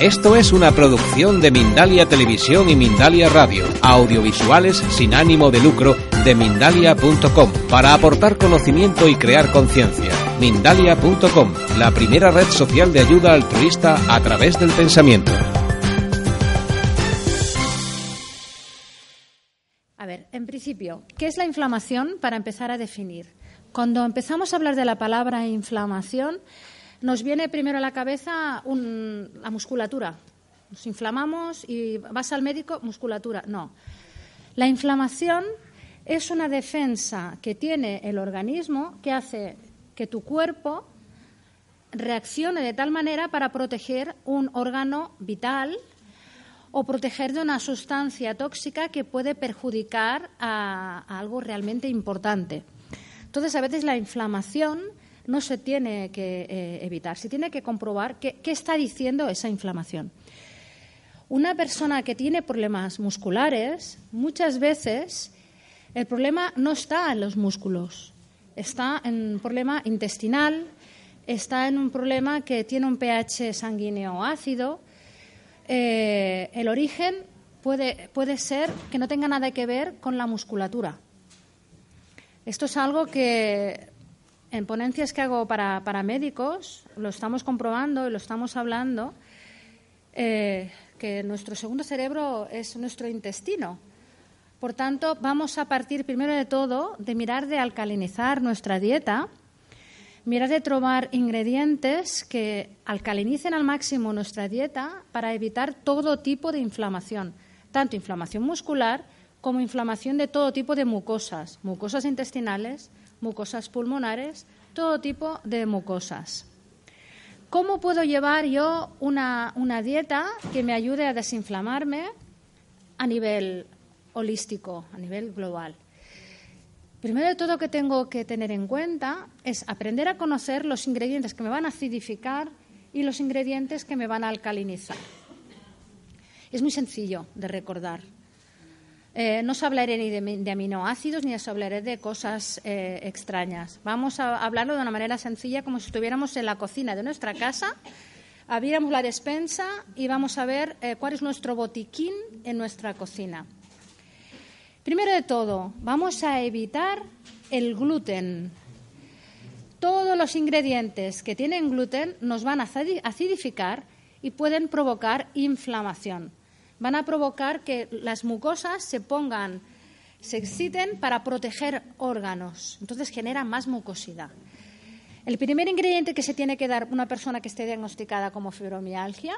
Esto es una producción de Mindalia Televisión y Mindalia Radio, audiovisuales sin ánimo de lucro de mindalia.com, para aportar conocimiento y crear conciencia. Mindalia.com, la primera red social de ayuda altruista a través del pensamiento. A ver, en principio, ¿qué es la inflamación para empezar a definir? Cuando empezamos a hablar de la palabra inflamación, nos viene primero a la cabeza la musculatura. Nos inflamamos y vas al médico, musculatura. No. La inflamación es una defensa que tiene el organismo que hace que tu cuerpo reaccione de tal manera para proteger un órgano vital o proteger de una sustancia tóxica que puede perjudicar a, a algo realmente importante. Entonces, a veces la inflamación no se tiene que eh, evitar, se tiene que comprobar qué, está diciendo esa inflamación. Una persona que tiene problemas musculares, muchas veces el problema no está en los músculos, está en un problema intestinal, está en un problema que tiene un pH sanguíneo ácido. Eh, el origen puede, puede ser que no tenga nada que ver con la musculatura. Esto es algo que en ponencias que hago para, médicos lo estamos comprobando y lo estamos hablando, eh, que nuestro segundo cerebro es nuestro intestino. Por tanto, vamos a partir primero de todo de mirar de alcalinizar nuestra dieta, mirar de trobar ingredientes que alcalinicen al máximo nuestra dieta para evitar todo tipo de inflamación, tanto inflamación muscular como inflamación de todo tipo de mucosas, mucosas intestinales, mucosas pulmonares, todo tipo de mucosas. ¿Cómo puedo llevar yo una, dieta que me ayude a desinflamarme a nivel holístico, a nivel global? Primero de todo que tengo que tener en cuenta es aprender a conocer los ingredientes que me van a acidificar y los ingredientes que me van a alcalinizar. Es muy sencillo de recordar. Eh, no os hablaré ni de, aminoácidos ni os hablaré de cosas eh, extrañas. Vamos a hablarlo de una manera sencilla, como si estuviéramos en la cocina de nuestra casa, abriéramos la despensa y vamos a ver eh, cuál es nuestro botiquín en nuestra cocina. Primero de todo, vamos a evitar el gluten. Todos los ingredientes que tienen gluten nos van a acidificar y pueden provocar inflamación van a provocar que las mucosas se pongan, se exciten para proteger órganos. Entonces genera más mucosidad. El primer ingrediente que se tiene que dar una persona que esté diagnosticada como fibromialgia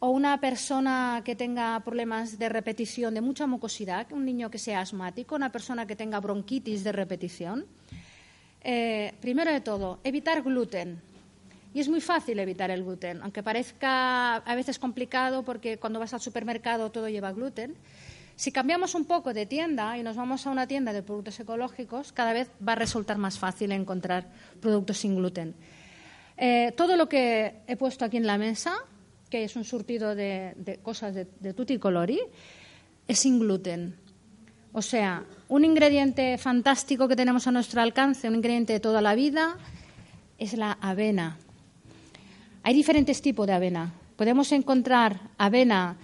o una persona que tenga problemas de repetición de mucha mucosidad, un niño que sea asmático, una persona que tenga bronquitis de repetición. Eh, primero de todo, evitar gluten. Y es muy fácil evitar el gluten, aunque parezca a veces complicado porque cuando vas al supermercado todo lleva gluten. Si cambiamos un poco de tienda y nos vamos a una tienda de productos ecológicos, cada vez va a resultar más fácil encontrar productos sin gluten. Eh, todo lo que he puesto aquí en la mesa, que es un surtido de, cosas de, de tutti colori, es sin gluten. O sea, un ingrediente fantástico que tenemos a nuestro alcance, un ingrediente de toda la vida, es la avena. Hay diferentes tipos de avena. Podemos encontrar avena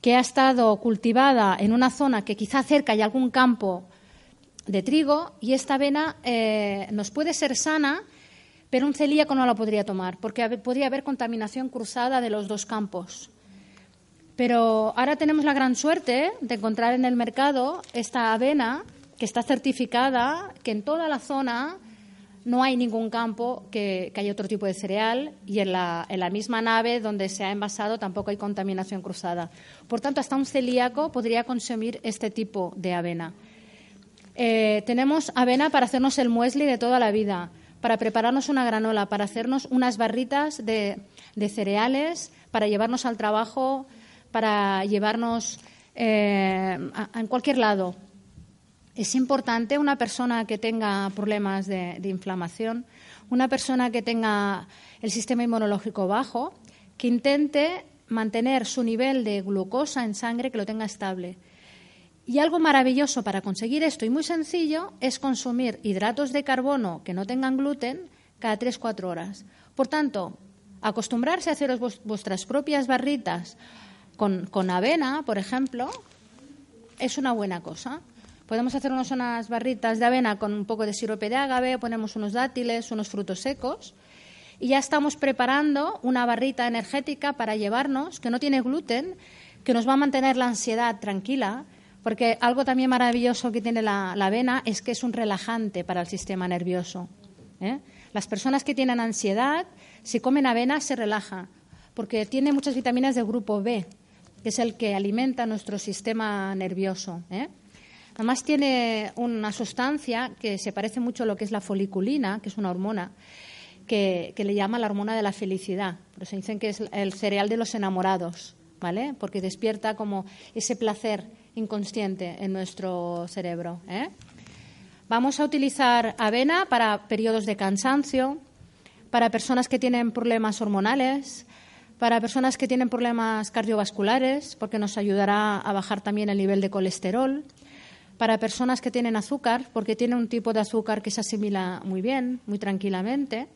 que ha estado cultivada en una zona que quizá cerca hay algún campo de trigo y esta avena eh, nos puede ser sana, pero un celíaco no la podría tomar porque podría haber contaminación cruzada de los dos campos. Pero ahora tenemos la gran suerte de encontrar en el mercado esta avena que está certificada, que en toda la zona no hay ningún campo que, haya otro tipo de cereal y en la, misma nave donde se ha envasado tampoco hay contaminación cruzada. Por tanto, hasta un celíaco podría consumir este tipo de avena. Eh, tenemos avena para hacernos el muesli de toda la vida, para prepararnos una granola, para hacernos unas barritas de, cereales, para llevarnos al trabajo, para llevarnos eh, en cualquier lado. Es importante una persona que tenga problemas de, inflamación, una persona que tenga el sistema inmunológico bajo, que intente mantener su nivel de glucosa en sangre, que lo tenga estable. Y algo maravilloso para conseguir esto y muy sencillo es consumir hidratos de carbono que no tengan gluten cada 3-4 horas. Por tanto, acostumbrarse a hacer vuestras propias barritas con, avena, por ejemplo, es una buena cosa. Podemos hacer unas barritas de avena con un poco de sirope de agave, ponemos unos dátiles, unos frutos secos y ya estamos preparando una barrita energética para llevarnos, que no tiene gluten, que nos va a mantener la ansiedad tranquila porque algo también maravilloso que tiene la, avena es que es un relajante para el sistema nervioso. ¿eh? Las personas que tienen ansiedad, si comen avena, se relaja, porque tiene muchas vitaminas del grupo B, que es el que alimenta nuestro sistema nervioso. ¿eh? Además tiene una sustancia que se parece mucho a lo que es la foliculina, que es una hormona, que, le llama la hormona de la felicidad. Pero se dicen que es el cereal de los enamorados, ¿vale? Porque despierta como ese placer inconsciente en nuestro cerebro. ¿eh? Vamos a utilizar avena para periodos de cansancio, para personas que tienen problemas hormonales, para personas que tienen problemas cardiovasculares, porque nos ayudará a bajar también el nivel de colesterol, para personas que tienen azúcar, porque tiene un tipo de azúcar que se asimila muy bien, muy tranquilamente,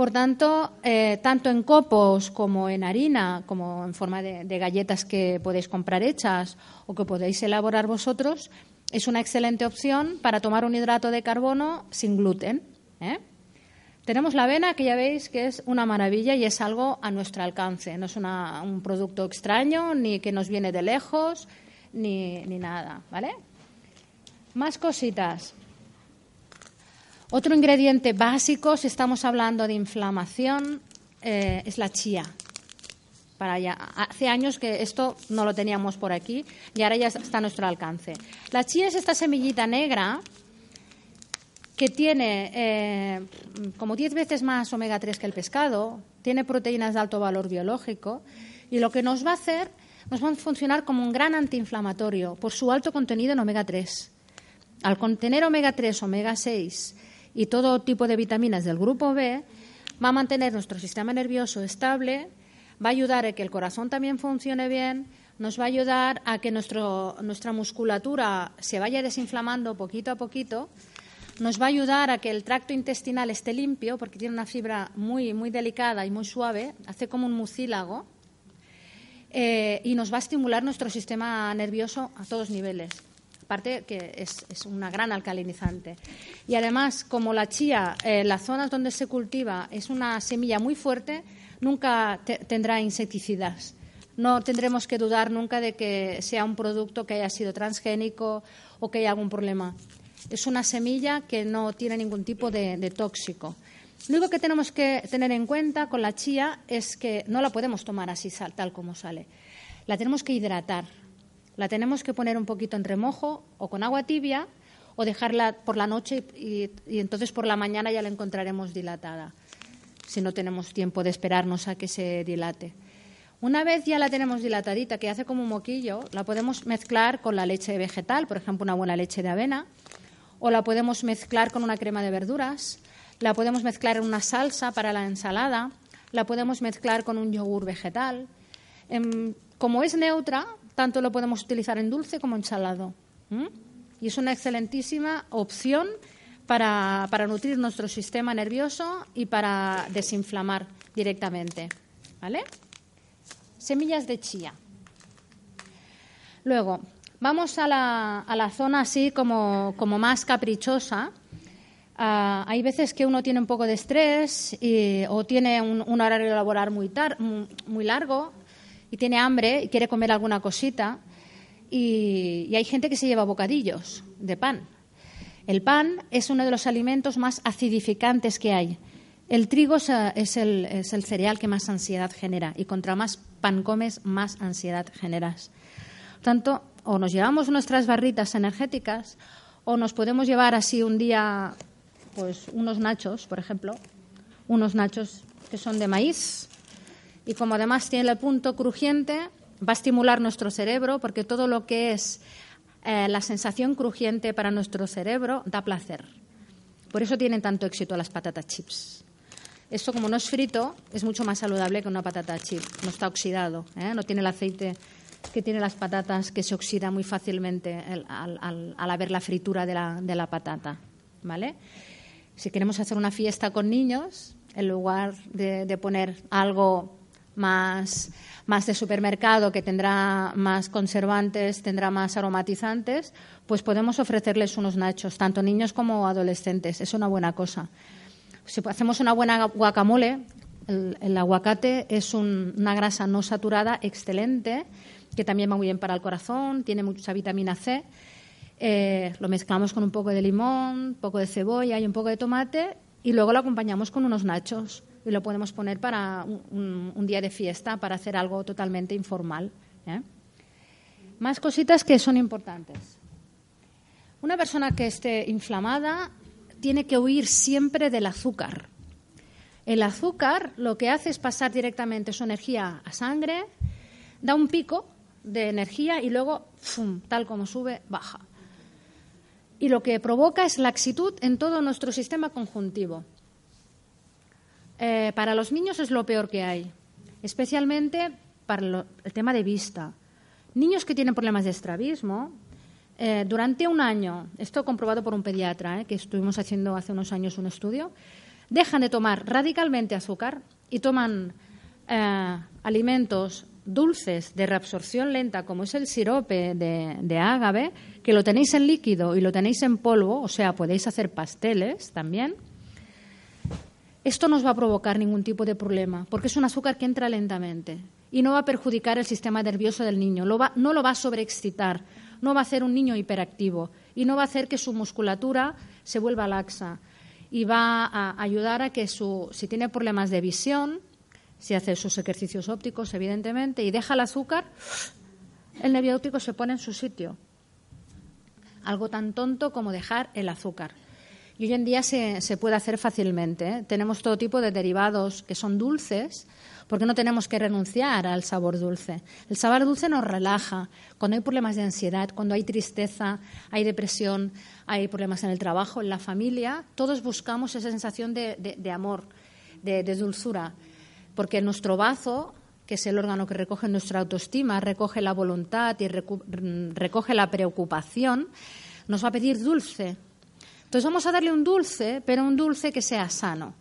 por tanto, eh, tanto en copos como en harina, como en forma de, galletas que podéis comprar hechas o que podéis elaborar vosotros, es una excelente opción para tomar un hidrato de carbono sin gluten. ¿eh? Tenemos la avena, que ya veis que es una maravilla y es algo a nuestro alcance. No es un producto extraño, ni que nos viene de lejos, ni, ni nada. ¿vale? Más cositas. Otro ingrediente básico, si estamos hablando de inflamación, eh, es la chía. Para ya, hace años que esto no lo teníamos por aquí y ahora ya está a nuestro alcance. La chía es esta semillita negra que tiene eh, como 10 veces más omega 3 que el pescado, tiene proteínas de alto valor biológico y lo que nos va a hacer, nos va a funcionar como un gran antiinflamatorio por su alto contenido en omega 3. Al contener omega 3, omega 6 y todo tipo de vitaminas del grupo B, va a mantener nuestro sistema nervioso estable, va a ayudar a que el corazón también funcione bien, nos va a ayudar a que nuestro, nuestra musculatura se vaya desinflamando poquito a poquito, nos va a ayudar a que el tracto intestinal esté limpio, porque tiene una fibra muy, muy delicada y muy suave, hace como un mucílago, eh, y nos va a estimular nuestro sistema nervioso a todos niveles aparte que es, una gran alcalinizante. Y además, como la chía, en las zonas donde se cultiva es una semilla muy fuerte, nunca tendrá insecticidas. No tendremos que dudar nunca de que sea un producto que haya sido transgénico o que haya algún problema. Es una semilla que no tiene ningún tipo de, de tóxico. Lo único que tenemos que tener en cuenta con la chía es que no la podemos tomar así tal como sale. La tenemos que hidratar la tenemos que poner un poquito en remojo o con agua tibia o dejarla por la noche y, entonces por la mañana ya la encontraremos dilatada, si no tenemos tiempo de esperarnos a que se dilate. Una vez ya la tenemos dilatadita, que hace como un moquillo, la podemos mezclar con la leche vegetal, por ejemplo, una buena leche de avena, o la podemos mezclar con una crema de verduras, la podemos mezclar en una salsa para la ensalada, la podemos mezclar con un yogur vegetal. Em, como es neutra, tanto lo podemos utilizar en dulce como en salado. Y es una excelentísima opción para, nutrir nuestro sistema nervioso y para desinflamar directamente. ¿Vale? Semillas de chía. Luego, vamos a la, a la zona así como, como más caprichosa. Ah, hay veces que uno tiene un poco de estrés o tiene un, un horario laboral muy, muy largo y tiene hambre y quiere comer alguna cosita y, hay gente que se lleva bocadillos de pan. El pan es uno de los alimentos más acidificantes que hay. El trigo es el, cereal que más ansiedad genera y contra más pan comes, más ansiedad generas. Por tanto, o nos llevamos nuestras barritas energéticas o nos podemos llevar así un día pues unos nachos, por ejemplo, unos nachos que son de maíz y como además tiene el punto crujiente, va a estimular nuestro cerebro porque todo lo que es eh, la sensación crujiente para nuestro cerebro da placer. Por eso tienen tanto éxito las patatas chips. Esto, como no es frito, es mucho más saludable que una patata chip. No está oxidado, ¿eh? no tiene el aceite que tiene las patatas que se oxida muy fácilmente al, haber la fritura de la, patata. ¿vale? Si queremos hacer una fiesta con niños, en lugar de, poner algo más, más de supermercado que tendrá más conservantes, tendrá más aromatizantes, pues podemos ofrecerles unos nachos, tanto niños como adolescentes. Es una buena cosa si hacemos una buena guacamole, el, aguacate es una grasa no saturada excelente, que también va muy bien para el corazón, tiene mucha vitamina C. Eh, lo mezclamos con un poco de limón, un poco de cebolla y un poco de tomate y luego lo acompañamos con unos nachos y lo podemos poner para un, día de fiesta, para hacer algo totalmente informal. ¿eh? Más cositas que son importantes. Una persona que esté inflamada tiene que huir siempre del azúcar. El azúcar lo que hace es pasar directamente su energía a sangre, da un pico de energía y luego, tal como sube, baja. Y lo que provoca es laxitud en todo nuestro sistema conjuntivo. Eh, para los niños es lo peor que hay, especialmente para el tema de vista. Niños que tienen problemas de estrabismo, eh, durante un año, esto comprobado por un pediatra, eh, que estuvimos haciendo hace unos años un estudio, dejan de tomar radicalmente azúcar y toman eh, alimentos dulces de reabsorción lenta, como es el sirope de, de ágave, que lo tenéis en líquido y lo tenéis en polvo, o sea, podéis hacer pasteles también. Esto no os va a provocar ningún tipo de problema, porque es un azúcar que entra lentamente y no va a perjudicar el sistema nervioso del niño, no lo va a sobreexcitar, no va a hacer un niño hiperactivo y no va a hacer que su musculatura se vuelva laxa y va a ayudar a que su, si tiene problemas de visión, si hace sus ejercicios ópticos, evidentemente, y deja el azúcar, el nervio se pone en su sitio. Algo tan tonto como dejar el azúcar. Y hoy en día se, puede hacer fácilmente. ¿eh? Tenemos todo tipo de derivados que son dulces, porque no tenemos que renunciar al sabor dulce. El sabor dulce nos relaja. Cuando hay problemas de ansiedad, cuando hay tristeza, hay depresión, hay problemas en el trabajo, en la familia, todos buscamos esa sensación de, amor, de, dulzura, porque nuestro bazo que es el órgano que recoge nuestra autoestima, recoge la voluntad y recoge la preocupación, nos va a pedir dulce. Entonces vamos a darle un dulce, pero un dulce que sea sano.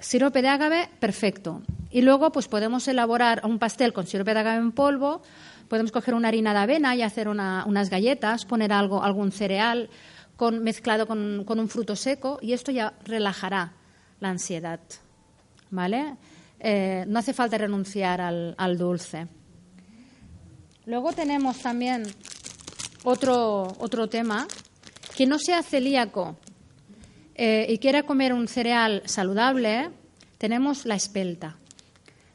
Sirope de ágave, perfecto. Y luego pues podemos elaborar un pastel con sirope de agave en polvo, podemos coger una harina de avena y hacer unas galletas, poner algo, algún cereal con, mezclado con, un fruto seco y esto ya relajará la ansiedad. ¿Vale? Eh, no hace falta renunciar al, dulce. Luego tenemos también otro, otro tema, que no sea celíaco eh, y quiera comer un cereal saludable, tenemos la espelta.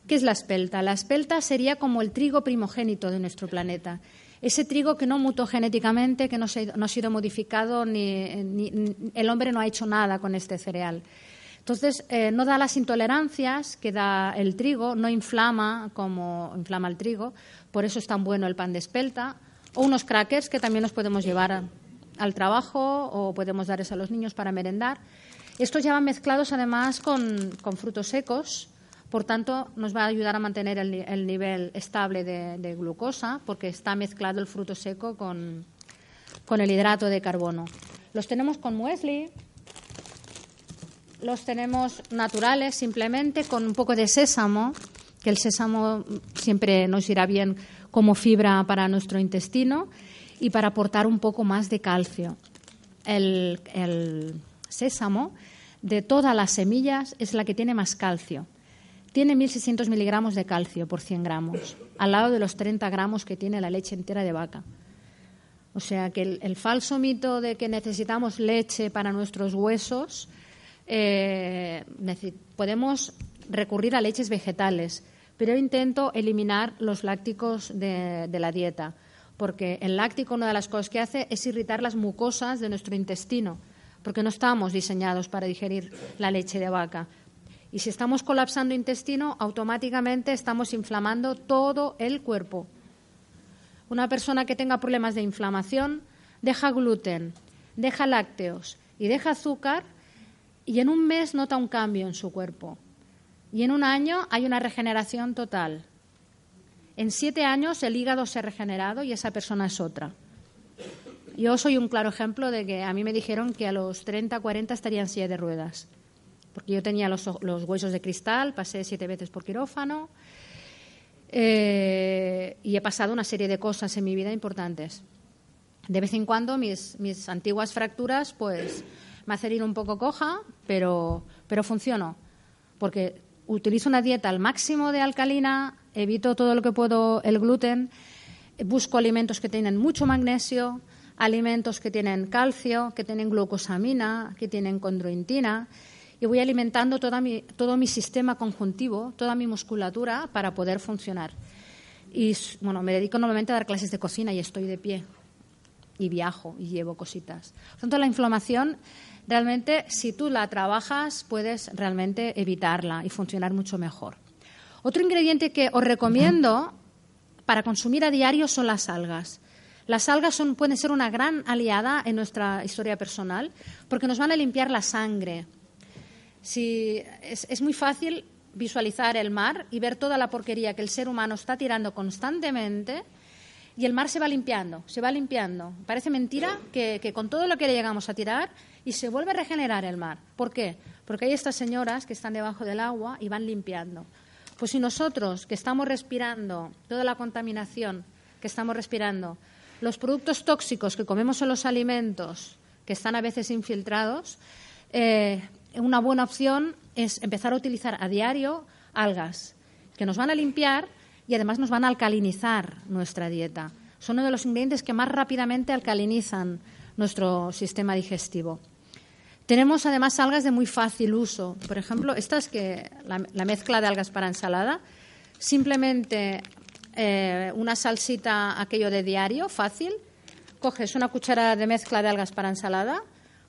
¿Qué es la espelta? La espelta sería como el trigo primogénito de nuestro planeta. Ese trigo que no mutó genéticamente, que no, ha sido modificado, ni, el hombre no ha hecho nada con este cereal. Entonces, eh, no da las intolerancias que da el trigo, no inflama como inflama el trigo, por eso es tan bueno el pan de espelta, o unos crackers que también nos podemos llevar al trabajo o podemos darles a los niños para merendar. Estos ya van mezclados además con frutos secos, por tanto, nos va a ayudar a mantener el, nivel estable de, glucosa porque está mezclado el fruto seco con, el hidrato de carbono. Los tenemos con muesli, los tenemos naturales simplemente con un poco de sésamo, que el sésamo siempre nos irá bien como fibra para nuestro intestino y para aportar un poco más de calcio. el sésamo de todas las semillas es la que tiene más calcio tiene 1.600 miligramos de calcio por 100 gramos, al lado de los 30 gramos que tiene la leche entera de vaca. O sea que el, falso mito de que necesitamos leche para nuestros huesos, eh, podemos recurrir a leches vegetales, pero intento eliminar los lácticos de la dieta, porque el láctico una de las cosas que hace es irritar las mucosas de nuestro intestino porque no estamos diseñados para digerir la leche de vaca. Y si estamos colapsando intestino, automáticamente estamos inflamando todo el cuerpo. Una persona que tenga problemas de inflamación deja gluten, deja lácteos y deja azúcar y en un mes nota un cambio en su cuerpo. Y en un año hay una regeneración total. En siete años el hígado se ha regenerado y esa persona es otra. Yo soy un claro ejemplo de que a mí me dijeron que a los 30, 40 estaría en silla de ruedas. Porque yo tenía los, huesos de cristal, pasé siete veces por quirófano eh, y he pasado una serie de cosas en mi vida importantes. De vez en cuando mis, antiguas fracturas pues me hacen ir un poco coja, pero, pero funciono. Porque utilizo una dieta al máximo de alcalina, evito todo lo que puedo el gluten, busco alimentos que tienen mucho magnesio, alimentos que tienen calcio, que tienen glucosamina, que tienen condroitina, y voy alimentando mi, todo mi sistema conjuntivo, toda mi musculatura para poder funcionar. Y bueno, me dedico normalmente a dar clases de cocina y estoy de pie y viajo y llevo cositas. Por tanto, la inflamación realmente, si tú la trabajas, puedes realmente evitarla y funcionar mucho mejor. Otro ingrediente que os recomiendo para consumir a diario son las algas. Las algas son, pueden ser una gran aliada en nuestra historia personal porque nos van a limpiar la sangre. Es, muy fácil visualizar el mar y ver toda la porquería que el ser humano está tirando constantemente y el mar se va limpiando, se va limpiando. Parece mentira que, con todo lo que le llegamos a tirar y se vuelve a regenerar el mar. ¿Por qué? Porque hay estas señoras que están debajo del agua y van limpiando. Pues si nosotros que estamos respirando toda la contaminación que estamos respirando, los productos tóxicos que comemos en los alimentos, que están a veces infiltrados, eh, una buena opción es empezar a utilizar a diario algas que nos van a limpiar y además nos van a alcalinizar nuestra dieta. Son uno de los ingredientes que más rápidamente alcalinizan nuestro sistema digestivo. Tenemos además algas de muy fácil uso. Por ejemplo, estas que la, mezcla de algas para ensalada, simplemente eh, una salsita aquello de diario, fácil. Coges una cucharada de mezcla de algas para ensalada,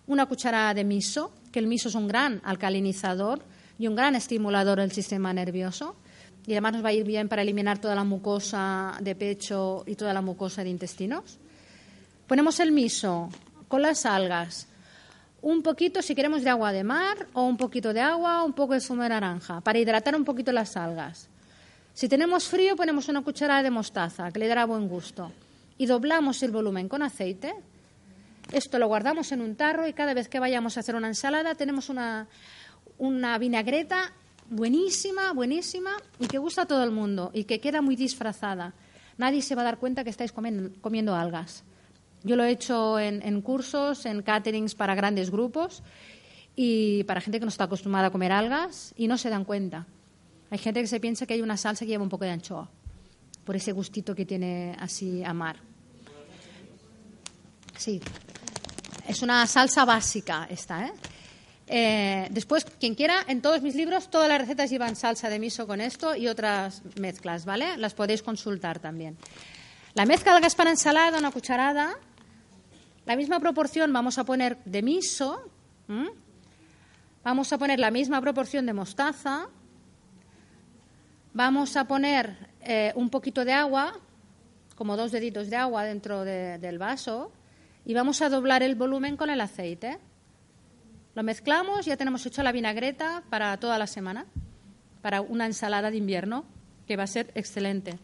una cucharada de miso, que el miso es un gran alcalinizador y un gran estimulador del sistema nervioso. Y además nos va a ir bien para eliminar toda la mucosa de pecho y toda la mucosa de intestinos. Ponemos el miso con las algas, un poquito, si queremos, de agua de mar o un poquito de agua un poco de zumo de naranja para hidratar un poquito las algas. Si tenemos frío, ponemos una cucharada de mostaza, que le dará buen gusto. Y doblamos el volumen con aceite. Esto lo guardamos en un tarro y cada vez que vayamos a hacer una ensalada tenemos una, una vinagreta buenísima, buenísima y que gusta a todo el mundo y que queda muy disfrazada. Nadie se va a dar cuenta que estáis comiendo algas. Yo lo he hecho en, cursos, en caterings para grandes grupos y para gente que no está acostumbrada a comer algas y no se dan cuenta. Hay gente que se piensa que hay una salsa que lleva un poco de anchoa, por ese gustito que tiene así a mar. Sí, es una salsa básica esta, ¿eh? ¿eh? después, quien quiera, en todos mis libros, todas las recetas llevan salsa de miso con esto y otras mezclas, ¿vale? Las podéis consultar también. La mezcla de algas para ensalada, una cucharada, la misma proporción vamos a poner de miso, vamos a poner la misma proporción de mostaza, vamos a poner eh, un poquito de agua, como dos deditos de agua dentro del vaso, y vamos a doblar el volumen con el aceite. Lo mezclamos, ya tenemos hecho la vinagreta para toda la semana, para una ensalada de invierno, que va a ser excelente.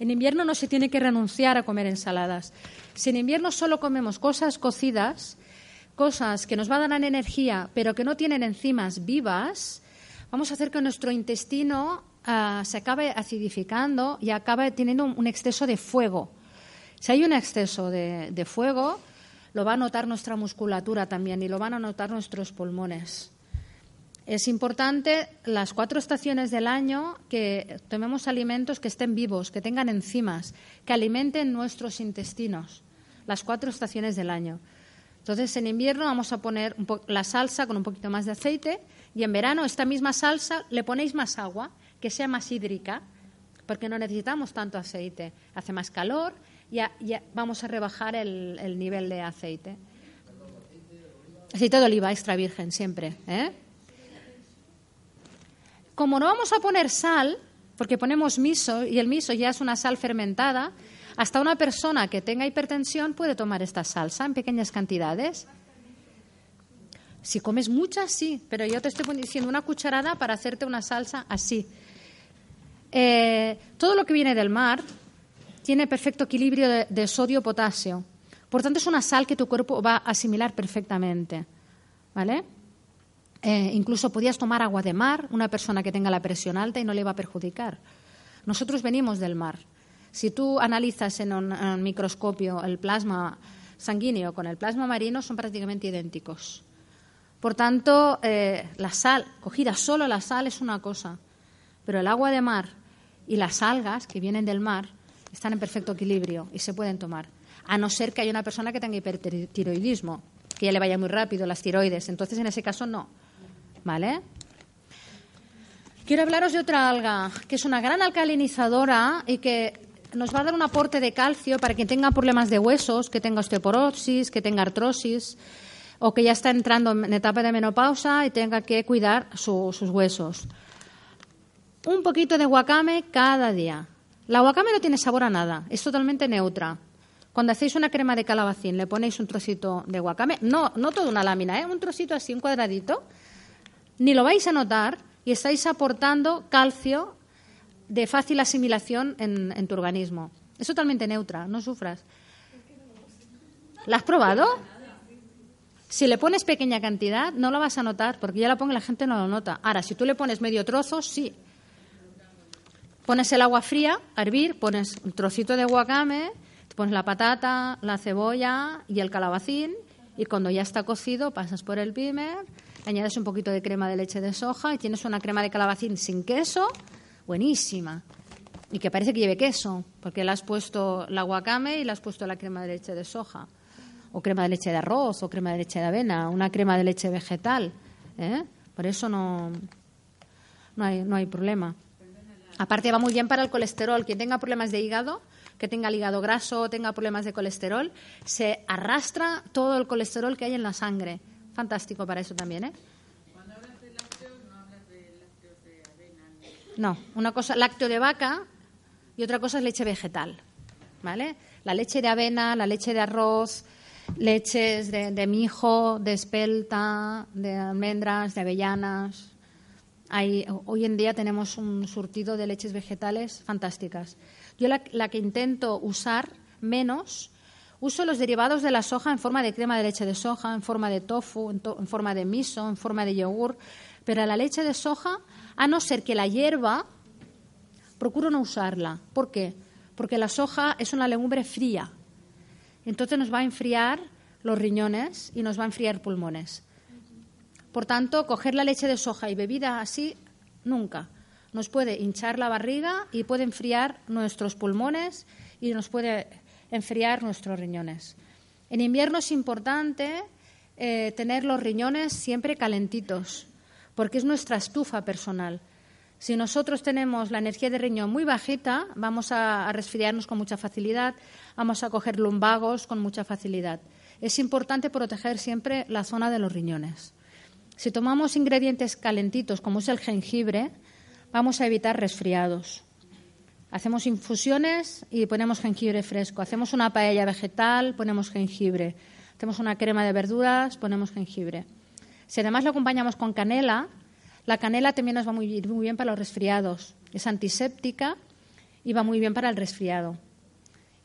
En invierno no se tiene que renunciar a comer ensaladas. Si en invierno solo comemos cosas cocidas, cosas que nos van a dar energía, pero que no tienen enzimas vivas, vamos a hacer que nuestro intestino ah, se acabe acidificando y acabe teniendo un, exceso de fuego. Si hay un exceso de fuego, lo va a notar nuestra musculatura también y lo van a notar nuestros pulmones. Es importante las cuatro estaciones del año que tomemos alimentos que estén vivos, que tengan enzimas, que alimenten nuestros intestinos. Las cuatro estaciones del año. Entonces, en invierno vamos a poner la salsa con un poquito más de aceite y en verano esta misma salsa le ponéis más agua, que sea más hídrica, porque no necesitamos tanto aceite. Hace más calor y vamos a rebajar el nivel de aceite. Aceite de oliva extra virgen, siempre. ¿eh? Como no vamos a poner sal, porque ponemos miso y el miso ya es una sal fermentada, hasta una persona que tenga hipertensión puede tomar esta salsa en pequeñas cantidades. Si comes mucha, sí, pero yo te estoy diciendo una cucharada para hacerte una salsa así. Eh, todo lo que viene del mar tiene perfecto equilibrio de, sodio-potasio. Por tanto, es una sal que tu cuerpo va a asimilar perfectamente. ¿Vale? Eh, incluso podías tomar agua de mar, una persona que tenga la presión alta y no le va a perjudicar. Nosotros venimos del mar. Si tú analizas en un microscopio el plasma sanguíneo con el plasma marino, son prácticamente idénticos. Por tanto, eh, la sal, cogida solo la sal es una cosa, pero el agua de mar y las algas que vienen del mar están en perfecto equilibrio y se pueden tomar, a no ser que haya una persona que tenga hipertiroidismo, que ya le vaya muy rápido las tiroides. Entonces, en ese caso, no. ¿Vale? Quiero hablaros de otra alga, que es una gran alcalinizadora y que nos va a dar un aporte de calcio para quien tenga problemas de huesos, que tenga osteoporosis, que tenga artrosis o que ya está entrando en etapa de menopausa y tenga que cuidar sus huesos. Un poquito de guacame cada día. La guacame no tiene sabor a nada, es totalmente neutra. Cuando hacéis una crema de calabacín, le ponéis un trocito de guacame, no, no toda una lámina, ¿eh? un trocito así, un cuadradito, ni lo vais a notar y estáis aportando calcio de fácil asimilación en, tu organismo. Es totalmente neutra, no sufras. ¿La has probado? Si le pones pequeña cantidad, no lo vas a notar, porque ya la pongo y la gente no lo nota. Ahora, si tú le pones medio trozo, sí. Pones el agua fría hervir, pones un trocito de guacame, pones la patata, la cebolla y el calabacín, y cuando ya está cocido, pasas por el pimer, añades un poquito de crema de leche de soja y tienes una crema de calabacín sin queso, buenísima. Y que parece que lleve queso, porque le has puesto la guacame y le has puesto la crema de leche de soja o crema de leche de arroz, o crema de leche de avena, una crema de leche vegetal. ¿eh? Por eso no, no, hay, no hay problema. Aparte va muy bien para el colesterol. Quien tenga problemas de hígado, que tenga el hígado graso, tenga problemas de colesterol, se arrastra todo el colesterol que hay en la sangre. Fantástico para eso también, ¿eh? Cuando hablas de lácteos, no hablas de lácteos de avena. No, una cosa lácteo de vaca y otra cosa es leche vegetal, ¿vale? La leche de avena, la leche de arroz, leches de, mijo, de espelta, de almendras, de avellanas. hoy en día tenemos un surtido de leches vegetales fantásticas. Yo la, que intento usar menos, uso los derivados de la soja en forma de crema de leche de soja, en forma de tofu, en, forma de miso, en forma de yogur, pero la leche de soja, a no ser que la hierba, procuro no usarla. ¿Por qué? Porque la soja es una legumbre fría entonces nos va a enfriar los riñones y nos va a enfriar pulmones. Por tanto, coger la leche de soja y bebida así, nunca. Nos puede hinchar la barriga y puede enfriar nuestros pulmones y nos puede enfriar nuestros riñones. En invierno es importante eh, tener los riñones siempre calentitos, porque es nuestra estufa personal. Si nosotros tenemos la energía de riñón muy bajita, vamos a, resfriarnos con mucha facilidad, vamos a coger lumbagos con mucha facilidad. Es importante proteger siempre la zona de los riñones. Si tomamos ingredientes calentitos, como es el jengibre, vamos a evitar resfriados. Hacemos infusiones y ponemos jengibre fresco. Hacemos una paella vegetal, ponemos jengibre. Hacemos una crema de verduras, ponemos jengibre. Si además lo acompañamos con canela, la canela también nos va muy, muy bien para los resfriados. Es antiséptica y va muy bien para el resfriado.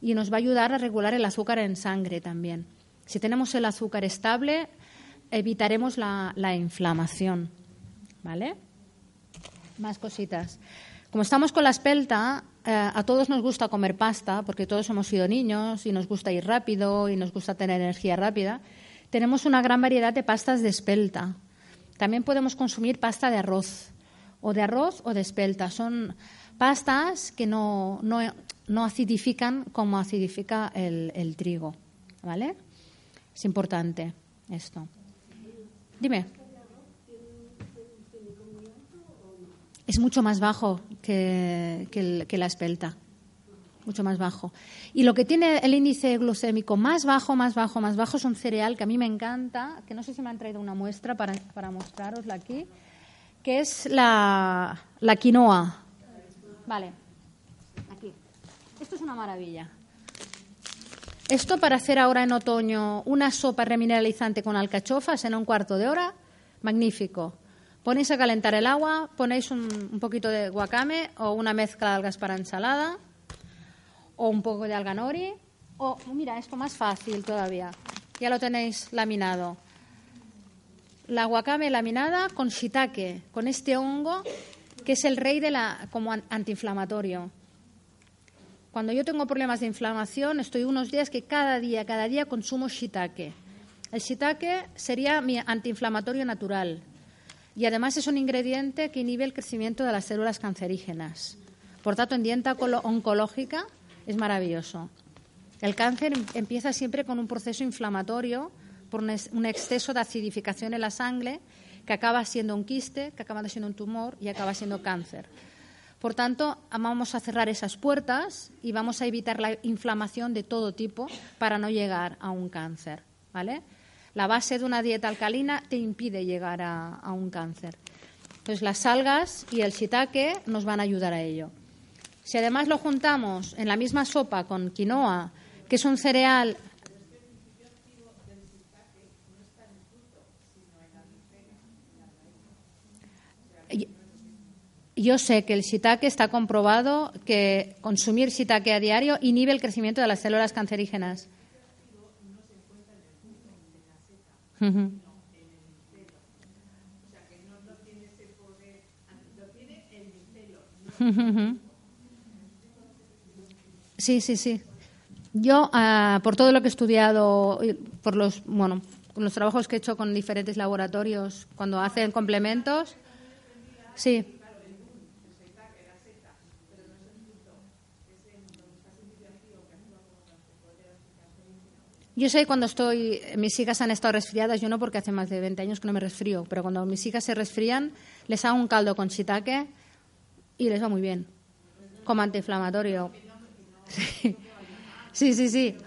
Y nos va a ayudar a regular el azúcar en sangre también. Si tenemos el azúcar estable, evitaremos la, inflamación. ¿Vale? Más cositas. Como estamos con la espelta, eh, a todos nos gusta comer pasta, porque todos hemos sido niños y nos gusta ir rápido y nos gusta tener energía rápida. Tenemos una gran variedad de pastas de espelta. También podemos consumir pasta de arroz, o de arroz o de espelta. Son pastas que no, acidifican como acidifica el, trigo. ¿Vale? Es importante esto. Dime. Es mucho más bajo que, la espelta. mucho más bajo. Y lo que tiene el índice glucémico más bajo, más bajo, más bajo es un cereal que a mí me encanta, que no sé si me han traído una muestra para, para mostrarosla aquí, que es la, la quinoa. Vale, aquí. Esto es una maravilla. Esto para hacer ahora en otoño una sopa remineralizante con alcachofas en un cuarto de hora, magnífico. Ponéis a calentar el agua, ponéis un, poquito de guacame o una mezcla de algas para ensalada o un poco de alga nori o, mira, esto más fácil todavía. Ya lo tenéis laminado. La guacame laminada con shiitake, con este hongo que es el rey de la como antiinflamatorio. Cuando yo tengo problemas de inflamación, estoy unos días que cada día, cada día consumo shiitake. El shiitake sería mi antiinflamatorio natural y además es un ingrediente que inhibe el crecimiento de las células cancerígenas. Por tanto, en dieta oncológica es maravilloso. El cáncer em, empieza siempre con un proceso inflamatorio por un exceso de acidificación en la sangre que acaba siendo un quiste, que acaba siendo un tumor y acaba siendo cáncer. Por tanto, vamos a cerrar esas puertas y vamos a evitar la inflamación de todo tipo para no llegar a un cáncer. ¿vale? La base de una dieta alcalina te impide llegar a, un cáncer. Entonces, las algas y el shiitake nos van a ayudar a ello. Si además lo juntamos en la misma sopa con quinoa, que es un cereal Yo sé que el shiitake está comprobado que consumir shiitake a diario inhibe el crecimiento de las células cancerígenas. Sí, sí, sí. Yo, ah, por todo lo que he estudiado, por los, bueno, los trabajos que he hecho con diferentes laboratorios, cuando hacen complementos, sí. Yo sé cuando estoy, mis hijas han estado resfriadas, yo no porque hace más de 20 años que no me resfrío, pero cuando mis hijas se resfrían, les hago un caldo con shiitake y les va muy bien, como antiinflamatorio. Sí, sí, sí.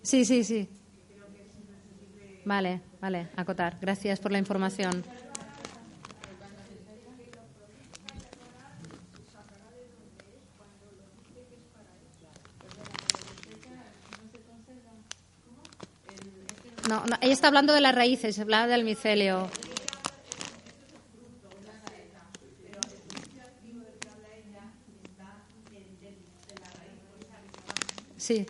Sí, sí, sí. Vale, vale, acotar. Gracias por la información. No, no, ella está hablando de las raíces, habla del micelio. Sí.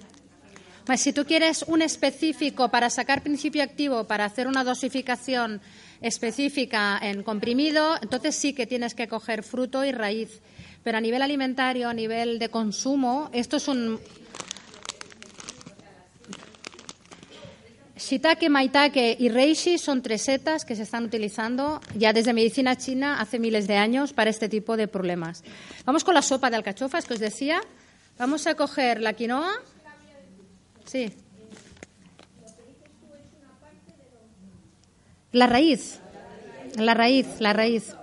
Si tú quieres un específico para sacar principio activo, para hacer una dosificación específica en comprimido, entonces sí que tienes que coger fruto y raíz. Pero a nivel alimentario, a nivel de consumo, esto es un. Shiitake, maitake y reishi son tres setas que se están utilizando ya desde medicina china hace miles de años para este tipo de problemas. Vamos con la sopa de alcachofas que os decía. Vamos a coger la quinoa. Sí. La raíz. La raíz, la raíz.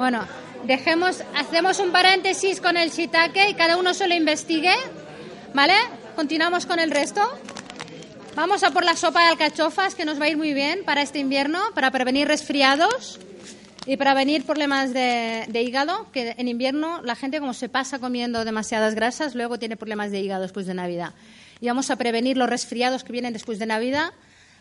Bueno, dejemos, hacemos un paréntesis con el shiitake y cada uno solo investigue, ¿vale? Continuamos con el resto. Vamos a por la sopa de alcachofas que nos va a ir muy bien para este invierno, para prevenir resfriados y para prevenir problemas de, de, hígado, que en invierno la gente como se pasa comiendo demasiadas grasas, luego tiene problemas de hígado después de Navidad. Y vamos a prevenir los resfriados que vienen después de Navidad,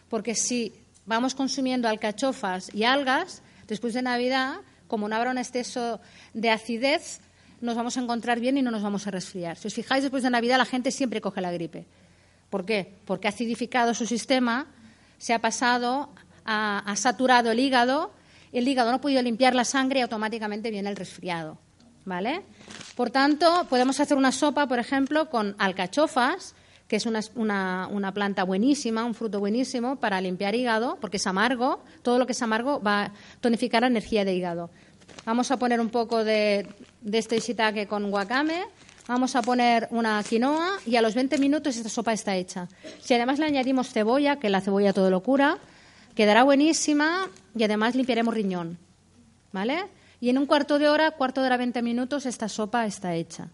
porque si vamos consumiendo alcachofas y algas después de Navidad, como no habrá un exceso de acidez, nos vamos a encontrar bien y no nos vamos a resfriar. Si os fijáis, después de Navidad la gente siempre coge la gripe. ¿Por qué? Porque ha acidificado su sistema, se ha pasado, ha, saturado el hígado, el hígado no ha podido limpiar la sangre y automáticamente viene el resfriado. ¿Vale? Por tanto, podemos hacer una sopa, por ejemplo, con alcachofas, que es una, una, planta buenísima, un fruto buenísimo para limpiar hígado, porque es amargo. Todo lo que es amargo va a tonificar la energía de hígado. Vamos a poner un poco de, de este shiitake con wakame. Vamos a poner una quinoa y a los 20 minutos esta sopa está hecha. Si además le añadimos cebolla, que la cebolla todo lo cura, quedará buenísima y además limpiaremos riñón. ¿Vale? Y en un cuarto de hora, cuarto de hora, 20 minutos, esta sopa está hecha.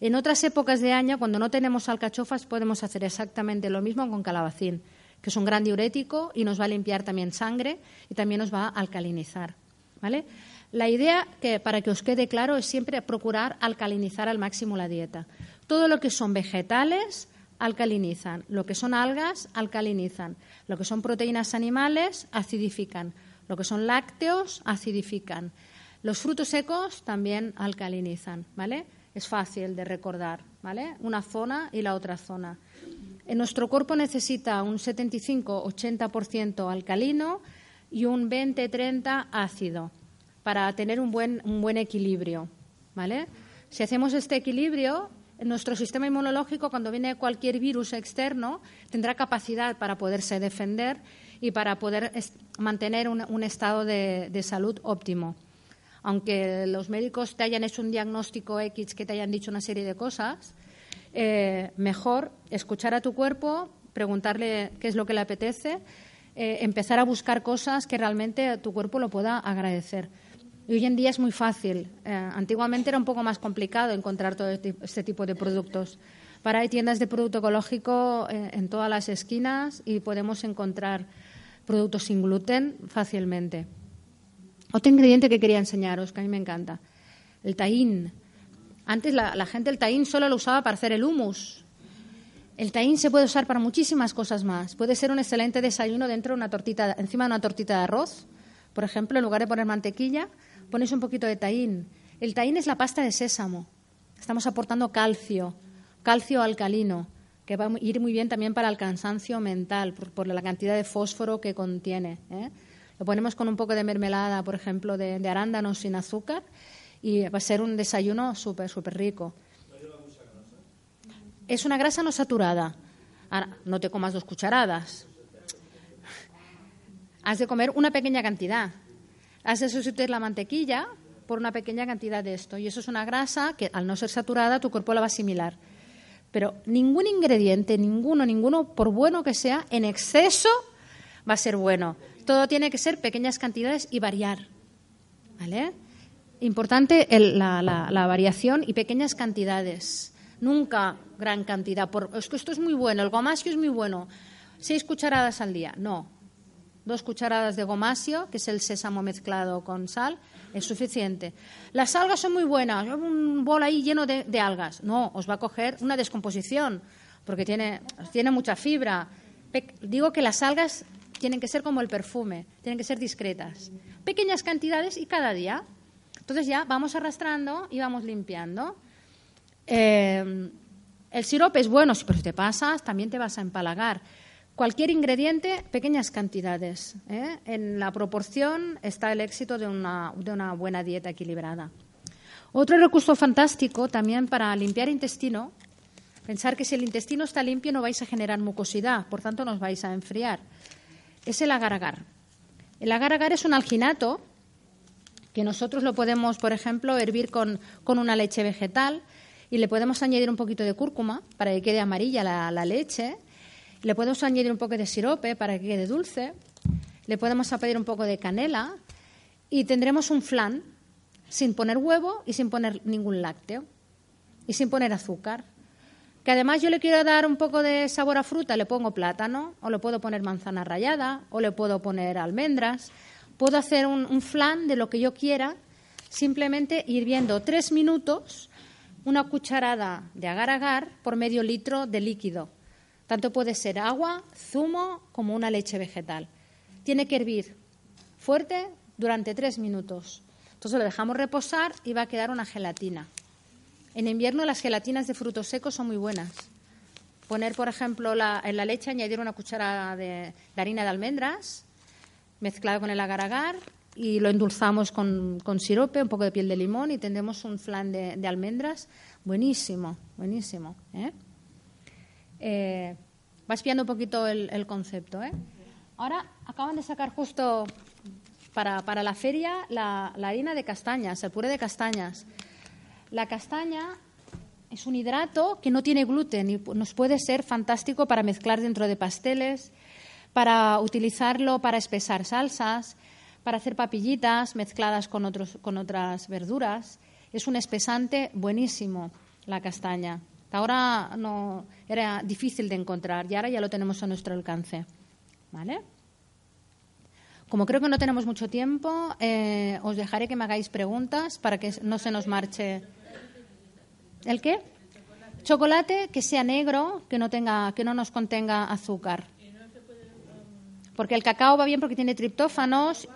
En otras épocas de año, cuando no tenemos alcachofas, podemos hacer exactamente lo mismo con calabacín, que es un gran diurético y nos va a limpiar también sangre y también nos va a alcalinizar. ¿Vale? La idea, que, para que os quede claro, es siempre procurar alcalinizar al máximo la dieta. Todo lo que son vegetales alcalinizan, lo que son algas alcalinizan, lo que son proteínas animales acidifican, lo que son lácteos acidifican. Los frutos secos también alcalinizan, ¿vale? Es fácil de recordar, ¿vale? Una zona y la otra zona. En nuestro cuerpo necesita un 75-80% alcalino y un 20-30 ácido para tener un buen, un buen equilibrio. ¿vale? Si hacemos este equilibrio, nuestro sistema inmunológico, cuando viene cualquier virus externo, tendrá capacidad para poderse defender y para poder mantener un, estado de, salud óptimo. Aunque los médicos te hayan hecho un diagnóstico X, que te hayan dicho una serie de cosas, eh, mejor escuchar a tu cuerpo, preguntarle qué es lo que le apetece, eh, empezar a buscar cosas que realmente tu cuerpo lo pueda agradecer. Y hoy en día es muy fácil. Eh, antiguamente era un poco más complicado encontrar todo este, este tipo de productos. Para hay tiendas de producto ecológico en todas las esquinas y podemos encontrar productos sin gluten fácilmente. Otro ingrediente que quería enseñaros, que a mí me encanta, el taín. Antes la, gente el taín solo lo usaba para hacer el hummus. El taín se puede usar para muchísimas cosas más. Puede ser un excelente desayuno dentro de una tortita, encima de una tortita de arroz. Por ejemplo, en lugar de poner mantequilla, pones un poquito de taín. El taín es la pasta de sésamo. Estamos aportando calcio, calcio alcalino, que va a ir muy bien también para el cansancio mental, por, la cantidad de fósforo que contiene. ¿eh? Lo ponemos con un poco de mermelada, por ejemplo, de, arándanos sin azúcar, y va a ser un desayuno súper, súper rico. Es una grasa no saturada. Ahora, no te comas dos cucharadas. Has de comer una pequeña cantidad. Has de sustituir la mantequilla por una pequeña cantidad de esto. Y eso es una grasa que, al no ser saturada, tu cuerpo la va a asimilar. Pero ningún ingrediente, ninguno, ninguno, por bueno que sea, en exceso va a ser bueno. Todo tiene que ser pequeñas cantidades y variar. ¿Vale? Importante la, variación y pequeñas cantidades. Nunca gran cantidad. Por, es que esto es muy bueno, el gomasio es muy bueno. Seis cucharadas al día. No, dos cucharadas de gomasio, que es el sésamo mezclado con sal, es suficiente. Las algas son muy buenas, un bol ahí lleno de, algas. No, os va a coger una descomposición, porque tiene, tiene mucha fibra. digo que las algas tienen que ser como el perfume, tienen que ser discretas. Pequeñas cantidades y cada día. Entonces ya vamos arrastrando y vamos limpiando. Eh, el sirope es bueno, pero si te pasas también te vas a empalagar. Cualquier ingrediente, pequeñas cantidades. ¿eh? En la proporción está el éxito de una, de una buena dieta equilibrada. Otro recurso fantástico también para limpiar intestino, pensar que si el intestino está limpio no vais a generar mucosidad, por tanto nos vais a enfriar, es el agar-agar. El agar-agar es un alginato que nosotros lo podemos, por ejemplo, hervir con, una leche vegetal y le podemos añadir un poquito de cúrcuma para que quede amarilla la, la leche le podemos añadir un poco de sirope para que quede dulce. Le podemos añadir un poco de canela y tendremos un flan sin poner huevo y sin poner ningún lácteo y sin poner azúcar. Que además yo le quiero dar un poco de sabor a fruta, le pongo plátano o le puedo poner manzana rallada o le puedo poner almendras. Puedo hacer un, flan de lo que yo quiera, simplemente hirviendo tres minutos una cucharada de agar-agar por medio litro de líquido tanto puede ser agua, zumo como una leche vegetal. Tiene que hervir fuerte durante tres minutos. Entonces lo dejamos reposar y va a quedar una gelatina. En invierno las gelatinas de frutos secos son muy buenas. Poner, por ejemplo, en la leche añadir una cuchara de, harina de almendras mezclada con el agar-agar y lo endulzamos con, sirope, un poco de piel de limón y tendremos un flan de, almendras buenísimo, buenísimo. ¿eh? Eh, vas viendo un poquito el, concepto. ¿eh? Ahora acaban de sacar justo para, para la feria la, la harina de castañas, el puré de castañas. La castaña es un hidrato que no tiene gluten y nos puede ser fantástico para mezclar dentro de pasteles, para utilizarlo para espesar salsas, para hacer papillitas mezcladas con, otros, con otras verduras. Es un espesante buenísimo, la castaña. Ahora no era difícil de encontrar y ahora ya lo tenemos a nuestro alcance. ¿Vale? Como creo que no tenemos mucho tiempo, eh, os dejaré que me hagáis preguntas para que no se nos marche. ¿El qué? Chocolate que sea negro, que no tenga, que no nos contenga azúcar. Porque el cacao va bien porque tiene triptófanos.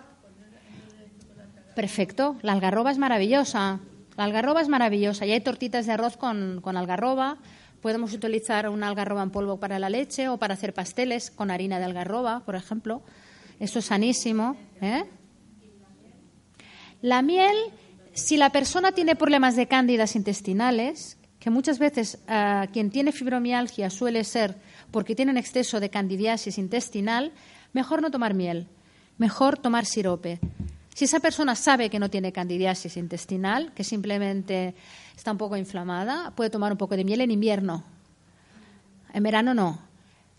Perfecto. La algarroba es maravillosa. La algarroba es maravillosa. Y hay tortitas de arroz con, con algarroba. Podemos utilizar una algarroba en polvo para la leche o para hacer pasteles con harina de algarroba, por ejemplo. Eso es sanísimo. ¿eh? La miel si la persona tiene problemas de cándidas intestinales, que muchas veces uh, quien tiene fibromialgia suele ser porque tiene un exceso de candidiasis intestinal, mejor no tomar miel, mejor tomar sirope. Si esa persona sabe que no tiene candidiasis intestinal, que simplemente está un poco inflamada, puede tomar un poco de miel en invierno. En verano no.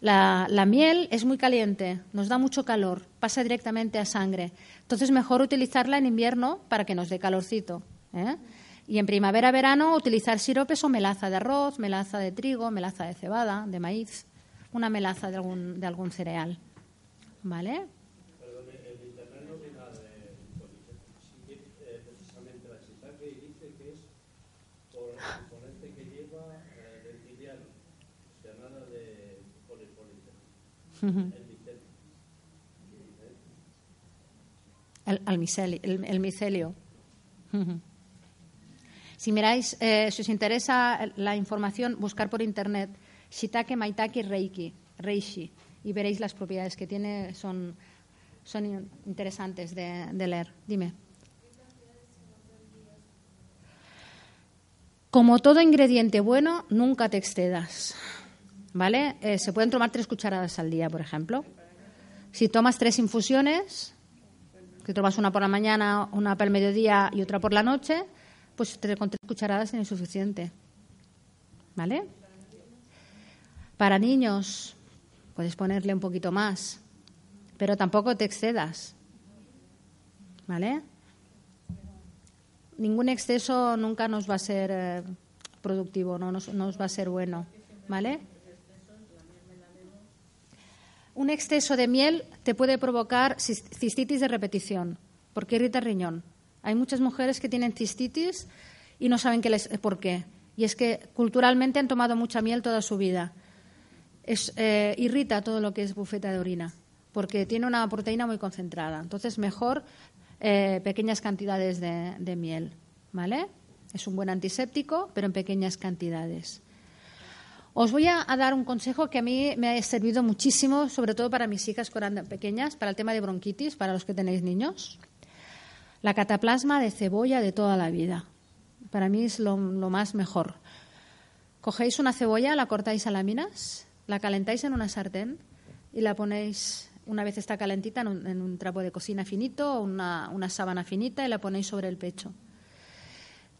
La, miel es muy caliente, nos da mucho calor, pasa directamente a sangre. Entonces, mejor utilizarla en invierno para que nos dé calorcito. ¿eh? Y en primavera-verano, utilizar siropes o melaza de arroz, melaza de trigo, melaza de cebada, de maíz, una melaza de algún cereal. ¿Vale? El, el, micelio, el, el micelio. Si miráis, eh, si os interesa la información, buscar por internet Shitake Maitake Reiki, Reishi, y veréis las propiedades que tiene, son, son interesantes de, de leer. Dime. Como todo ingrediente bueno, nunca te excedas. ¿Vale? Eh, se pueden tomar tres cucharadas al día, por ejemplo. Si tomas tres infusiones, que tomas una por la mañana, una para el mediodía y otra por la noche, pues con tres cucharadas es suficiente. ¿Vale? Para niños, puedes ponerle un poquito más, pero tampoco te excedas. ¿Vale? Ningún exceso nunca nos va a ser eh, productivo, no nos, nos va a ser bueno. ¿Vale? Un exceso de miel te puede provocar cistitis de repetición, porque irrita el riñón. Hay muchas mujeres que tienen cistitis y no saben qué les, por qué. Y es que culturalmente han tomado mucha miel toda su vida. Eh, irrita todo lo que es bufeta de orina, porque tiene una proteína muy concentrada. Entonces, mejor eh, pequeñas cantidades de, de miel. ¿Vale? Es un buen antiséptico, pero en pequeñas cantidades. Os voy a, dar un consejo que a mí me ha servido muchísimo, sobre todo para mis hijas pequeñas, para el tema de bronquitis, para los que tenéis niños. La cataplasma de cebolla de toda la vida. Para mí es lo, más mejor. Cogéis una cebolla, la cortáis a láminas, la calentáis en una sartén y la ponéis, una vez está calentita, en un, trapo de cocina finito o una, una sábana finita y la ponéis sobre el pecho.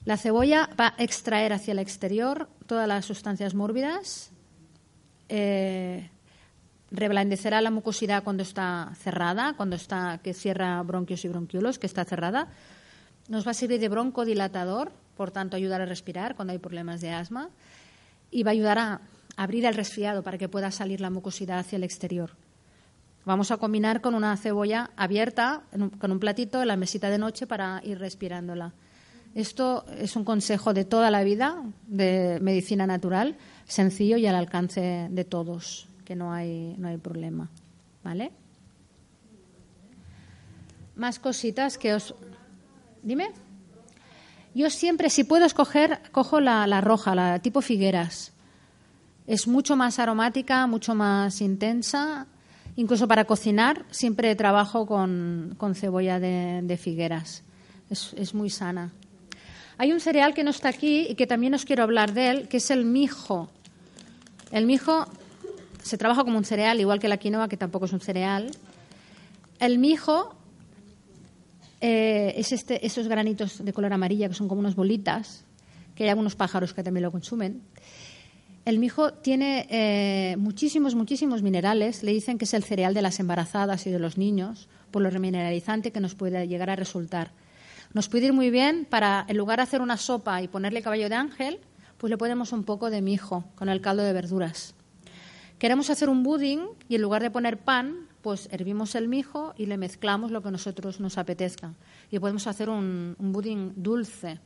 La cebolla va a extraer hacia el exterior todas las sustancias mórbidas, eh, reblandecerá la mucosidad cuando está cerrada, cuando está que cierra bronquios y bronquiolos, que está cerrada. Nos va a servir de broncodilatador, por tanto ayudar a respirar cuando hay problemas de asma y va a ayudar a abrir el resfriado para que pueda salir la mucosidad hacia el exterior. Vamos a combinar con una cebolla abierta, con un platito en la mesita de noche para ir respirándola. Esto es un consejo de toda la vida de medicina natural, sencillo y al alcance de todos, que no hay, no hay problema. ¿Vale? Más cositas que os. Dime. Yo siempre, si puedo escoger, cojo la, la roja, la tipo Figueras. Es mucho más aromática, mucho más intensa. Incluso para cocinar, siempre trabajo con, con cebolla de, de figueras. Es, es muy sana. Hay un cereal que no está aquí y que también os quiero hablar de él, que es el mijo. El mijo se trabaja como un cereal, igual que la quinoa, que tampoco es un cereal. El mijo eh, es este, esos granitos de color amarilla que son como unas bolitas, que hay algunos pájaros que también lo consumen. El mijo tiene eh, muchísimos, muchísimos minerales. Le dicen que es el cereal de las embarazadas y de los niños, por lo remineralizante que nos puede llegar a resultar. Nos puede ir muy bien para, en lugar de hacer una sopa y ponerle caballo de ángel, pues le ponemos un poco de mijo con el caldo de verduras. Queremos hacer un pudding y en lugar de poner pan, pues hervimos el mijo y le mezclamos lo que nosotros nos apetezca. Y podemos hacer un, un budín dulce.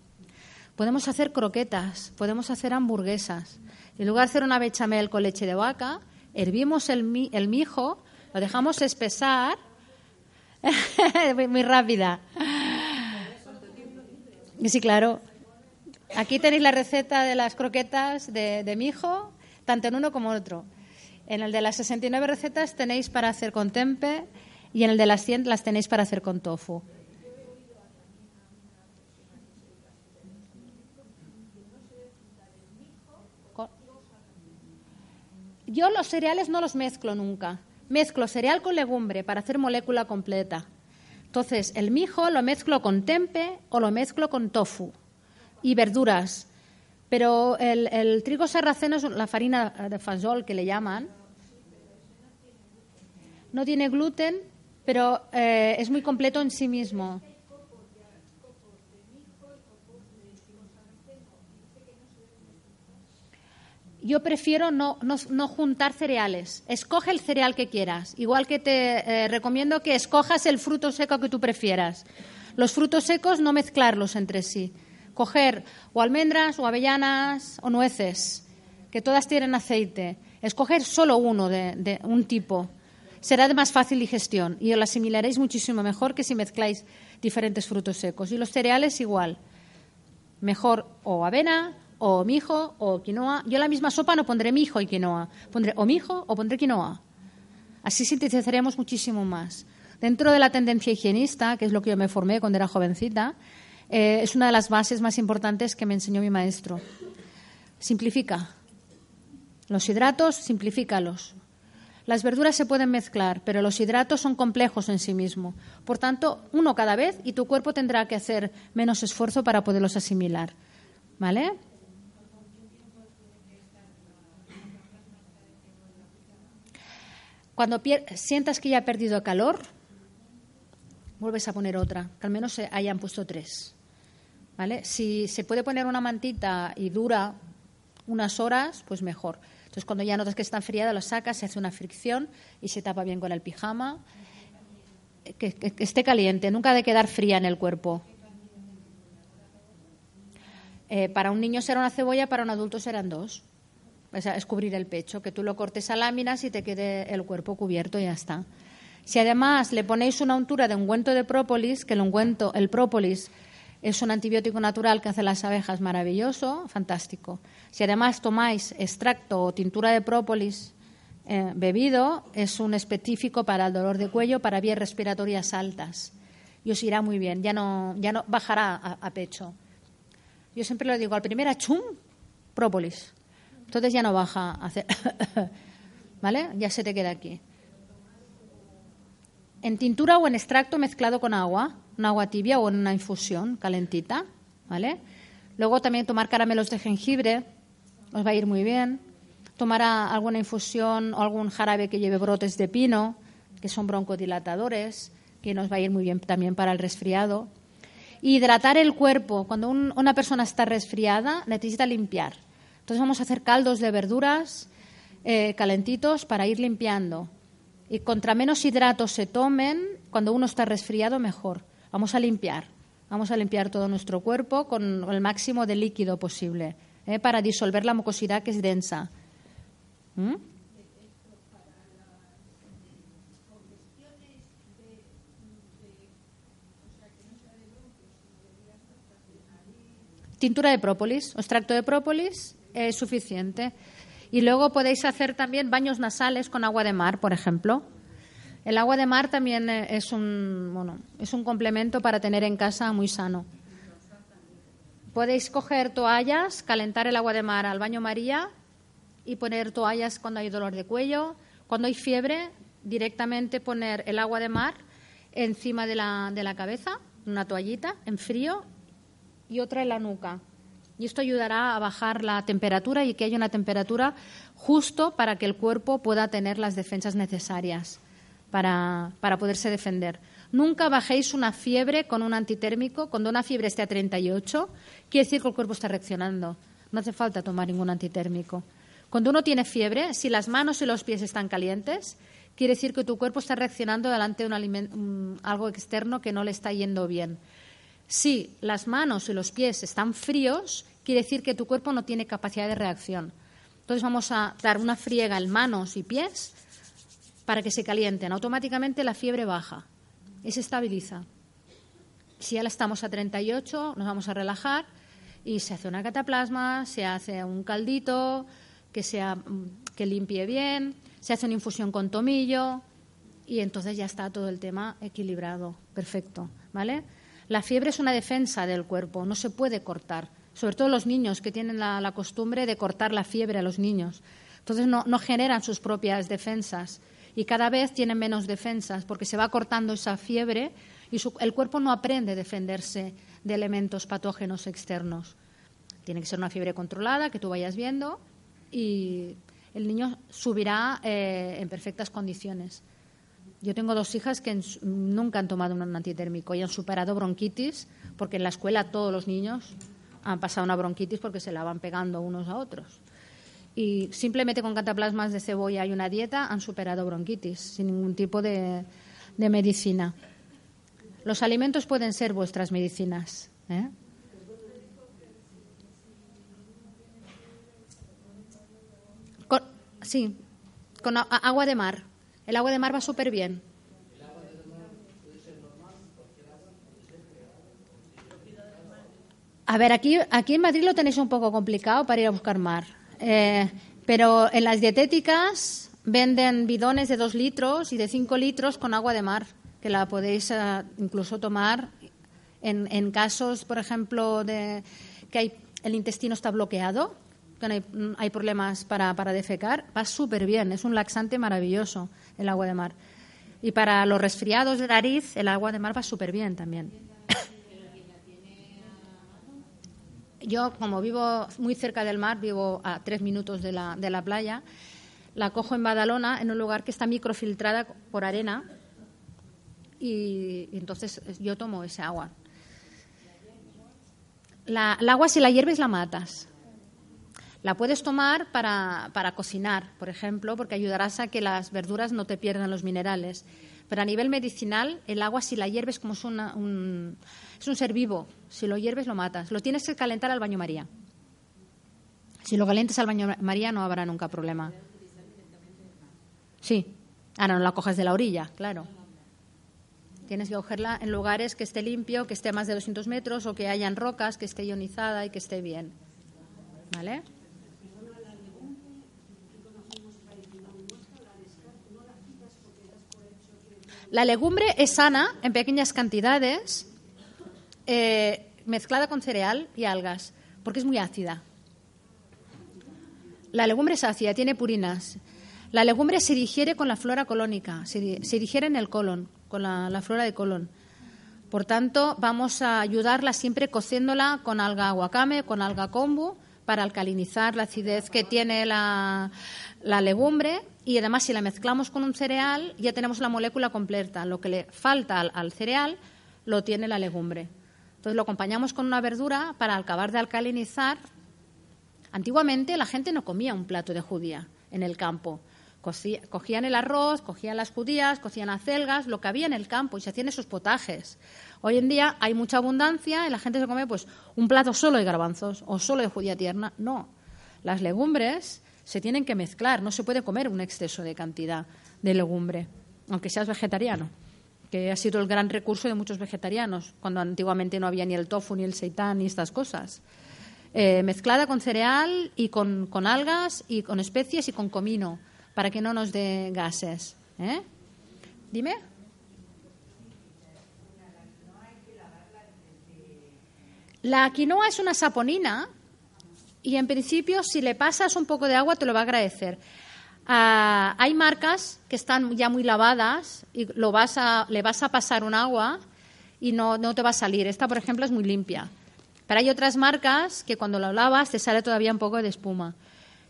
Podemos hacer croquetas, podemos hacer hamburguesas. En lugar de hacer una bechamel con leche de vaca, hervimos el, el mijo, lo dejamos espesar. muy rápida. Sí, claro. Aquí tenéis la receta de las croquetas de, de mijo, tanto en uno como en otro. En el de las 69 recetas tenéis para hacer con tempe y en el de las 100 las tenéis para hacer con tofu. Yo los cereales no los mezclo nunca. Mezclo cereal con legumbre para hacer molécula completa. Entonces, el mijo lo mezclo con tempe o lo mezclo con tofu y verduras. Pero el, trigo sarraceno es la farina de fasol que le llaman, no tiene gluten, pero eh, es muy completo en sí mismo. Yo prefiero no, no, juntar cereales. Escoge el cereal que quieras. Igual que te eh, recomiendo que escojas el fruto seco que tú prefieras. Los frutos secos no mezclarlos entre sí. Coger o almendras o avellanas o nueces, que todas tienen aceite. Escoger solo uno de un tipo será de más fácil digestión y lo asimilaréis muchísimo mejor que si mezcláis diferentes frutos secos. Y los cereales igual. Mejor o avena, o mijo, o quinoa. Yo la misma sopa no pondré mijo y quinoa. Pondré o mijo o pondré quinoa. Así sintetizaremos muchísimo más. Dentro de la tendencia higienista, que es lo que yo me formé cuando era jovencita, eh, es una de las bases más importantes que me enseñó mi maestro. Simplifica. Los hidratos, simplifícalos. Las verduras se pueden mezclar, pero los hidratos son complejos en sí mismos. Por tanto, uno cada vez y tu cuerpo tendrá que hacer menos esfuerzo para poderlos asimilar. ¿Vale? Cuando sientas que ya ha perdido calor, vuelves a poner otra, que al menos se hayan puesto tres. ¿Vale? Si se puede poner una mantita y dura unas horas, pues mejor. Entonces, cuando ya notas que está enfriada, lo sacas, se hace una fricción y se tapa bien con el pijama. Que, esté caliente, nunca de quedar fría en el cuerpo. Eh, para un niño será una cebolla, para un adulto serán dos. Es cubrir el pecho, que tú lo cortes a láminas y te quede el cuerpo cubierto y ya está. Si además le ponéis una untura de ungüento de própolis, que el ungüento, el própolis es un antibiótico natural que hace las abejas maravilloso, fantástico. Si además tomáis extracto o tintura de própolis eh, bebido, es un específico para el dolor de cuello, para vías respiratorias altas. Y os irá muy bien, ya no, ya no bajará a, pecho. Yo siempre lo digo, al primer achum, própolis. Entonces ya no baja a hacer. ¿Vale? Ya se te queda aquí. En tintura o en extracto mezclado con agua un agua tibia o en una infusión calentita, ¿vale? Luego también tomar caramelos de jengibre, os va a ir muy bien. Tomar alguna infusión o algún jarabe que lleve brotes de pino, que son broncodilatadores, que nos va a ir muy bien también para el resfriado. Hidratar el cuerpo. Cuando una persona está resfriada, necesita limpiar. Entonces vamos a hacer caldos de verduras eh, calentitos para ir limpiando. Y contra menos hidratos se tomen, cuando uno está resfriado, mejor. Vamos a limpiar, vamos a limpiar todo nuestro cuerpo con el máximo de líquido posible ¿eh? para disolver la mucosidad que es densa. ¿Mm? Tintura de própolis, extracto de própolis es suficiente. Y luego podéis hacer también baños nasales con agua de mar, por ejemplo. El agua de mar también eh, es un, bueno, es un complemento para tener en casa muy sano. Podéis coger toallas, calentar el agua de mar al baño María y poner toallas cuando hay dolor de cuello. Cuando hay fiebre, directamente poner el agua de mar encima de la, de la cabeza una toallita en frío y otra en la nuca. Y esto ayudará a bajar la temperatura y que haya una temperatura justo para que el cuerpo pueda tener las defensas necesarias para, para poderse defender. Nunca bajéis una fiebre con un antitérmico. Cuando una fiebre esté a 38, quiere decir que el cuerpo está reaccionando. No hace falta tomar ningún antitérmico. Cuando uno tiene fiebre, si las manos y los pies están calientes, quiere decir que tu cuerpo está reaccionando delante de un algo externo que no le está yendo bien. Si las manos y los pies están fríos, quiere decir que tu cuerpo no tiene capacidad de reacción. Entonces vamos a dar una friega en manos y pies para que se calienten. Automáticamente la fiebre baja y se estabiliza. Si ya la estamos a 38, nos vamos a relajar y se hace una cataplasma, se hace un caldito que, sea, que limpie bien, se hace una infusión con tomillo y entonces ya está todo el tema equilibrado, perfecto, ¿vale? La fiebre es una defensa del cuerpo, no se puede cortar, sobre todo los niños que tienen la, costumbre de cortar la fiebre a los niños. Entonces no, no generan sus propias defensas y cada vez tienen menos defensas porque se va cortando esa fiebre y el cuerpo no aprende a defenderse de elementos patógenos externos. Tiene que ser una fiebre controlada, que tú vayas viendo y el niño subirá eh, en perfectas condiciones. Yo tengo dos hijas que nunca han tomado un antitérmico y han superado bronquitis, porque en la escuela todos los niños han pasado una bronquitis porque se la van pegando unos a otros y simplemente con cataplasmas de cebolla y una dieta han superado bronquitis sin ningún tipo de, medicina. Los alimentos pueden ser vuestras medicinas. ¿eh? sí, con agua de mar. El agua de mar va súper bien. A ver, aquí, aquí en Madrid lo tenéis un poco complicado para ir a buscar mar. Eh, pero en las dietéticas venden bidones de dos litros y de cinco litros con agua de mar, que la podéis eh, incluso tomar en, casos, por ejemplo, de que el intestino está bloqueado, que hay, problemas para, para defecar, va súper bien. Es un laxante maravilloso el agua de mar. Y para los resfriados de nariz, el agua de mar va súper bien también. Yo, como vivo muy cerca del mar, vivo a tres minutos de la, de la playa, la cojo en Badalona, en un lugar que está microfiltrada por arena, y, entonces yo tomo ese agua. La, el agua, si la hierves, la matas. La puedes tomar para, para, cocinar, por ejemplo, porque ayudarás a que las verduras no te pierdan los minerales. Pero a nivel medicinal, el agua, si la hierves como es un, es un ser vivo. Si lo hierves, lo matas. Lo tienes que calentar al baño María. Si lo calientes al baño María, no habrá nunca problema. Sí. Ahora no la coges de la orilla, claro. Tienes que cogerla en lugares que esté limpio, que esté a más de 200 metros o que hayan rocas, que esté ionizada y que esté bien. ¿Vale? La legumbre es sana en pequeñas cantidades eh, mezclada con cereal y algas, porque es muy ácida. La legumbre es ácida, tiene purinas. La legumbre se digiere con la flora colónica, se, digiere en el colon, con la, flora de colon. Por tanto, vamos a ayudarla siempre cociéndola con alga aguacame, con alga kombu, para alcalinizar la acidez que tiene la, legumbre y además si la mezclamos con un cereal ya tenemos la molécula completa. Lo que le falta al cereal lo tiene la legumbre. Entonces lo acompañamos con una verdura para acabar de alcalinizar. Antiguamente la gente no comía un plato de judía en el campo. Cogían el arroz, cogían las judías, cogían acelgas, lo que había en el campo y se hacían esos potajes. Hoy en día hay mucha abundancia y la gente se come pues un plato solo de garbanzos o solo de judía tierna. No, las legumbres se tienen que mezclar, no se puede comer un exceso de cantidad de legumbre, aunque seas vegetariano que ha sido el gran recurso de muchos vegetarianos, cuando antiguamente no había ni el tofu, ni el seitán, ni estas cosas. Eh, mezclada con cereal y con, algas y con especies y con comino, para que no nos dé gases. ¿eh? Dime. La quinoa es una saponina y en principio si le pasas un poco de agua te lo va a agradecer. Ah, hay marcas que están ya muy lavadas y lo vas a, le vas a pasar un agua y no, no te va a salir. Esta, por ejemplo, es muy limpia. Pero hay otras marcas que cuando lo lavas te sale todavía un poco de espuma.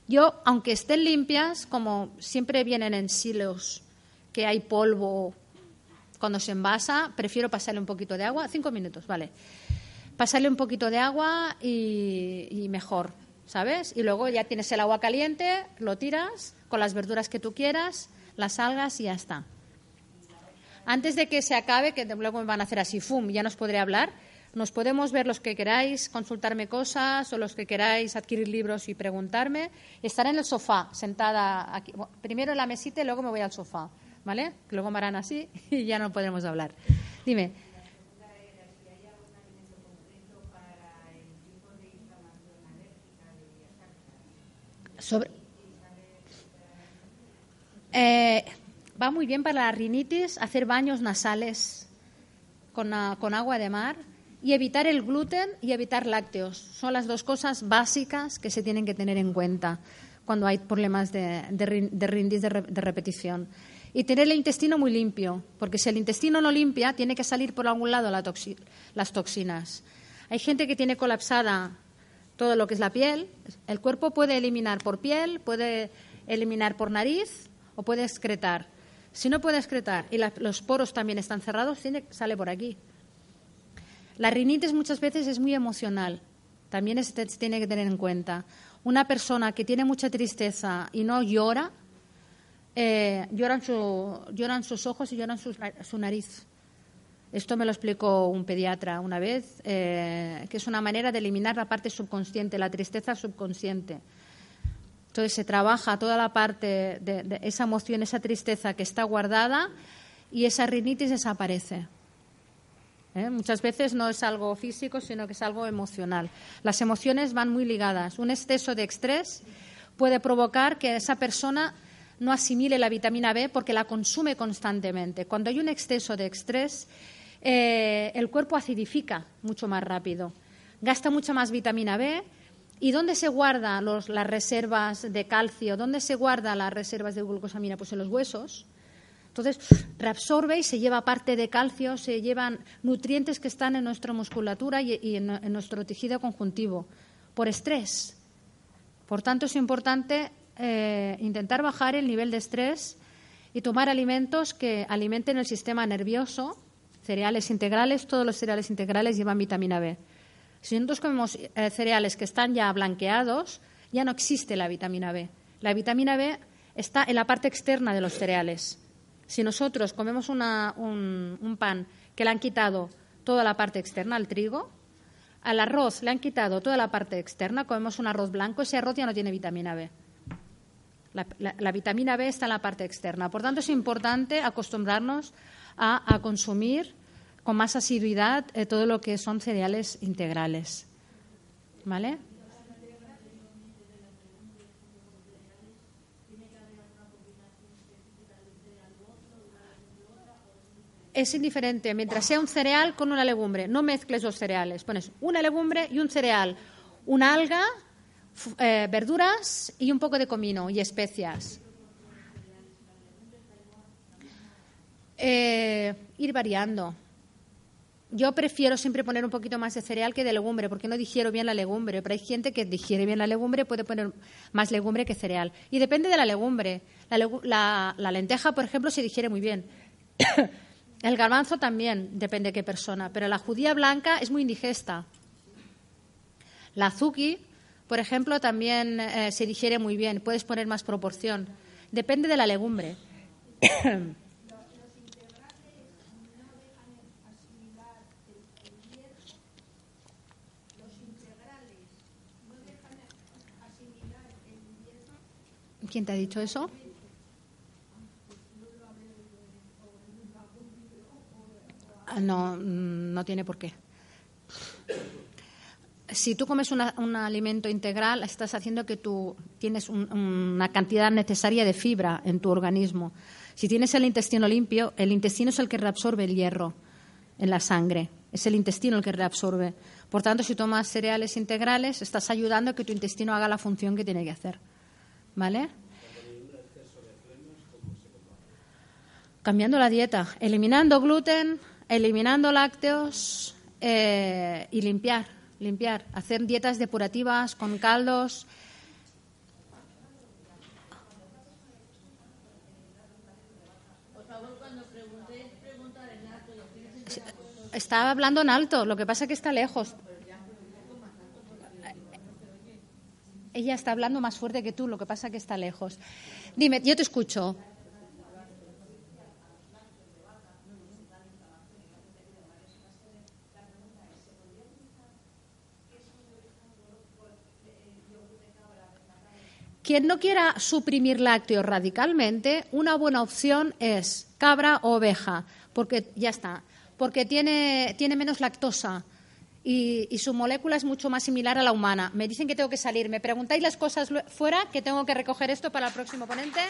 Yo, aunque estén limpias, como siempre vienen en silos, que hay polvo cuando se envasa, prefiero pasarle un poquito de agua. Cinco minutos, vale. Pasarle un poquito de agua y, y mejor, ¿sabes? Y luego ya tienes el agua caliente, lo tiras con las verduras que tú quieras, las algas y ya está. Antes de que se acabe, que luego me van a hacer así, fum, ya nos podré hablar. Nos podemos ver los que queráis, consultarme cosas o los que queráis adquirir libros y preguntarme. Estaré en el sofá, sentada aquí. primero en la mesita y luego me voy al sofá, ¿vale? Luego me harán así y ya no podremos hablar. Dime. Eh, va muy bien para la rinitis hacer baños nasales con, agua de mar y evitar el gluten y evitar lácteos. Son las dos cosas básicas que se tienen que tener en cuenta cuando hay problemas de, de, de de, repetición. Y tener el intestino muy limpio, porque si el intestino no limpia, tiene que salir por algún lado las toxinas. Hay gente que tiene colapsada todo lo que es la piel. El cuerpo puede eliminar por piel, puede eliminar por nariz o puede excretar. Si no puede excretar y los poros también están cerrados, tiene, sale por aquí. La rinitis muchas veces es muy emocional. También se tiene que tener en cuenta. Una persona que tiene mucha tristeza y no llora, eh, lloran, sus ojos y lloran su, nariz. Esto me lo explicó un pediatra una vez, eh, que es una manera de eliminar la parte subconsciente, la tristeza subconsciente. Entonces se trabaja toda la parte de, esa emoción, esa tristeza que está guardada y esa rinitis desaparece. ¿Eh? Muchas veces no es algo físico, sino que es algo emocional. Las emociones van muy ligadas. Un exceso de estrés puede provocar que esa persona no asimile la vitamina B porque la consume constantemente. Cuando hay un exceso de estrés, eh, el cuerpo acidifica mucho más rápido, gasta mucha más vitamina B ¿Y dónde se guardan las reservas de calcio? ¿Dónde se guardan las reservas de glucosamina? Pues en los huesos. Entonces, reabsorbe y se lleva parte de calcio, se llevan nutrientes que están en nuestra musculatura y, en, nuestro tejido conjuntivo por estrés. Por tanto, es importante eh, intentar bajar el nivel de estrés y tomar alimentos que alimenten el sistema nervioso, cereales integrales, todos los cereales integrales llevan vitamina B. Si nosotros comemos eh, cereales que están ya blanqueados, ya no existe la vitamina B. La vitamina B está en la parte externa de los cereales. Si nosotros comemos un, pan que le han quitado toda la parte externa, al trigo, al arroz le han quitado toda la parte externa, comemos un arroz blanco, ese arroz ya no tiene vitamina B. La, vitamina B está en la parte externa. Por tanto, es importante acostumbrarnos a consumir con más asiduidad eh, todo lo que son cereales integrales. ¿Vale? Es indiferente, mientras sea un cereal con una legumbre. No mezcles los cereales. Pones una legumbre y un cereal, una alga, eh, verduras y un poco de comino y especias. Eh, ir variando. Yo prefiero siempre poner un poquito más de cereal que de legumbre, porque no digiero bien la legumbre. Pero hay gente que digiere bien la legumbre, puede poner más legumbre que cereal. Y depende de la legumbre. La, lenteja, por ejemplo, se digiere muy bien. El garbanzo también, depende de qué persona. Pero la judía blanca es muy indigesta. La azuki, por ejemplo, también eh, se digiere muy bien. Puedes poner más proporción. Depende de la legumbre. ¿Quién te ha dicho eso? Ah, no, mm, no tiene por qué. Si tú comes un alimento integral, estás haciendo que tú tienes una cantidad necesaria de fibra en tu organismo. Si tienes el intestino limpio, el intestino es el que reabsorbe el hierro en la sangre. Es el intestino el que reabsorbe. Por tanto, si tomas cereales integrales, estás ayudando a que tu intestino haga la función que tiene que hacer. ¿Vale? Cambiando la dieta, eliminando gluten, eliminando lácteos eh, y limpiar, limpiar, hacer dietas depurativas con caldos. Estaba hablando en alto, lo que pasa es que está lejos. Ella está hablando más fuerte que tú, lo que pasa es que está lejos. Dime, yo te escucho. Quien no quiera suprimir lácteos radicalmente, una buena opción es cabra o oveja, porque ya está, porque tiene, tiene menos lactosa y, y, su molécula es mucho más similar a la humana. Me dicen que tengo que salir. ¿Me preguntáis las cosas fuera? Que tengo que recoger esto para el próximo ponente.